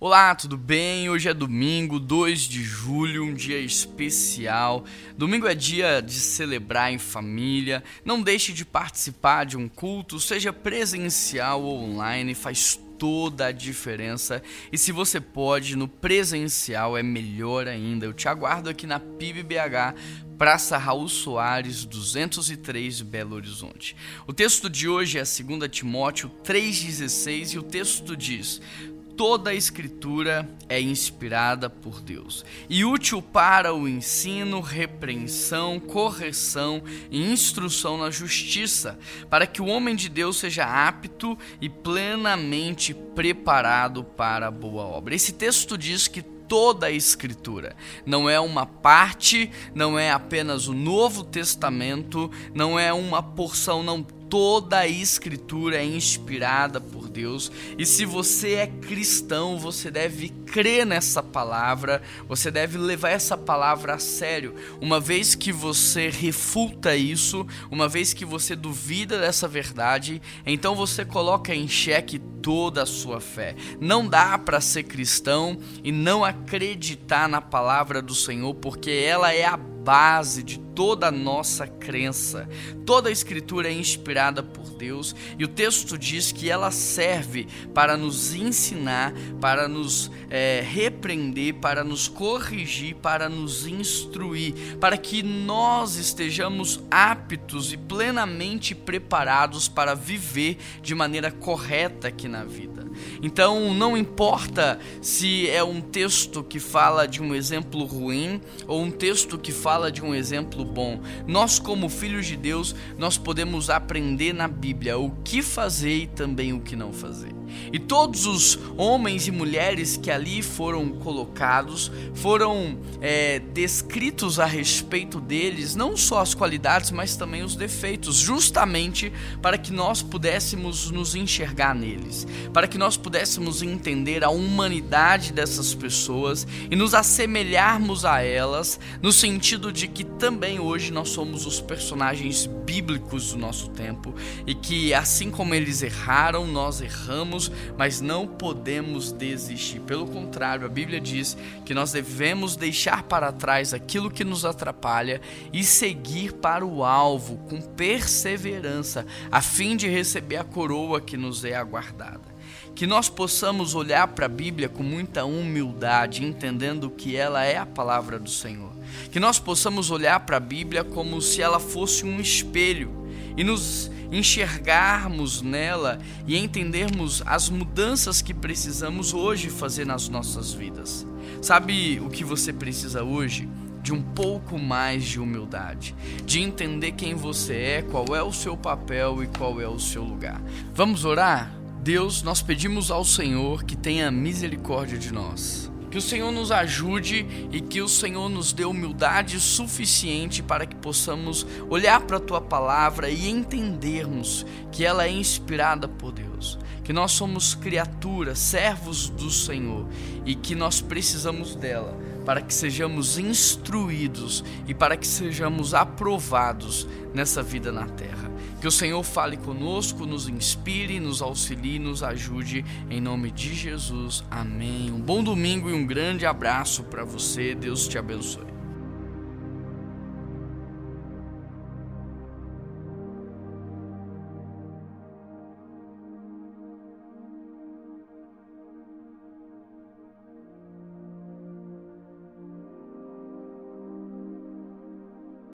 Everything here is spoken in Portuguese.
Olá, tudo bem? Hoje é domingo, 2 de julho, um dia especial. Domingo é dia de celebrar em família. Não deixe de participar de um culto, seja presencial ou online, faz toda a diferença. E se você pode, no presencial é melhor ainda. Eu te aguardo aqui na PIBBH, Praça Raul Soares, 203, Belo Horizonte. O texto de hoje é 2 Timóteo 3,16 e o texto diz: toda a Escritura é inspirada por Deus e útil para o ensino, repreensão, correção e instrução na justiça, para que o homem de Deus seja apto e plenamente preparado para a boa obra. Esse texto diz que toda a Escritura. Não é uma parte, não é apenas o Novo Testamento, não é uma porção, não toda a escritura é inspirada por Deus, e se você é cristão, você deve crer nessa palavra, você deve levar essa palavra a sério. Uma vez que você refuta isso, uma vez que você duvida dessa verdade, então você coloca em xeque toda a sua fé. Não dá para ser cristão e não acreditar na palavra do Senhor, porque ela é a base de toda a nossa crença. Toda a Escritura é inspirada por Deus e o texto diz que ela serve para nos ensinar, para nos é, repreender, para nos corrigir, para nos instruir, para que nós estejamos aptos e plenamente preparados para viver de maneira correta aqui na vida. Então, não importa se é um texto que fala de um exemplo ruim ou um texto que fala de um exemplo bom. Nós, como filhos de Deus, nós podemos aprender na Bíblia o que fazer e também o que não fazer. E todos os homens e mulheres que ali foram colocados foram é, descritos a respeito deles, não só as qualidades, mas também os defeitos, justamente para que nós pudéssemos nos enxergar neles, para que nós pudéssemos entender a humanidade dessas pessoas e nos assemelharmos a elas, no sentido de que também hoje nós somos os personagens bíblicos do nosso tempo e que, assim como eles erraram, nós erramos, mas não podemos desistir. Pelo contrário, a Bíblia diz que nós devemos deixar para trás aquilo que nos atrapalha e seguir para o alvo com perseverança, a fim de receber a coroa que nos é aguardada que nós possamos olhar para a Bíblia com muita humildade, entendendo que ela é a palavra do Senhor. Que nós possamos olhar para a Bíblia como se ela fosse um espelho e nos enxergarmos nela e entendermos as mudanças que precisamos hoje fazer nas nossas vidas. Sabe o que você precisa hoje? De um pouco mais de humildade, de entender quem você é, qual é o seu papel e qual é o seu lugar. Vamos orar? Deus, nós pedimos ao Senhor que tenha misericórdia de nós. Que o Senhor nos ajude e que o Senhor nos dê humildade suficiente para que possamos olhar para a tua palavra e entendermos que ela é inspirada por Deus, que nós somos criaturas, servos do Senhor e que nós precisamos dela para que sejamos instruídos e para que sejamos aprovados nessa vida na terra. Que o Senhor fale conosco, nos inspire, nos auxilie, nos ajude, em nome de Jesus. Amém. Um bom domingo e um grande abraço para você. Deus te abençoe.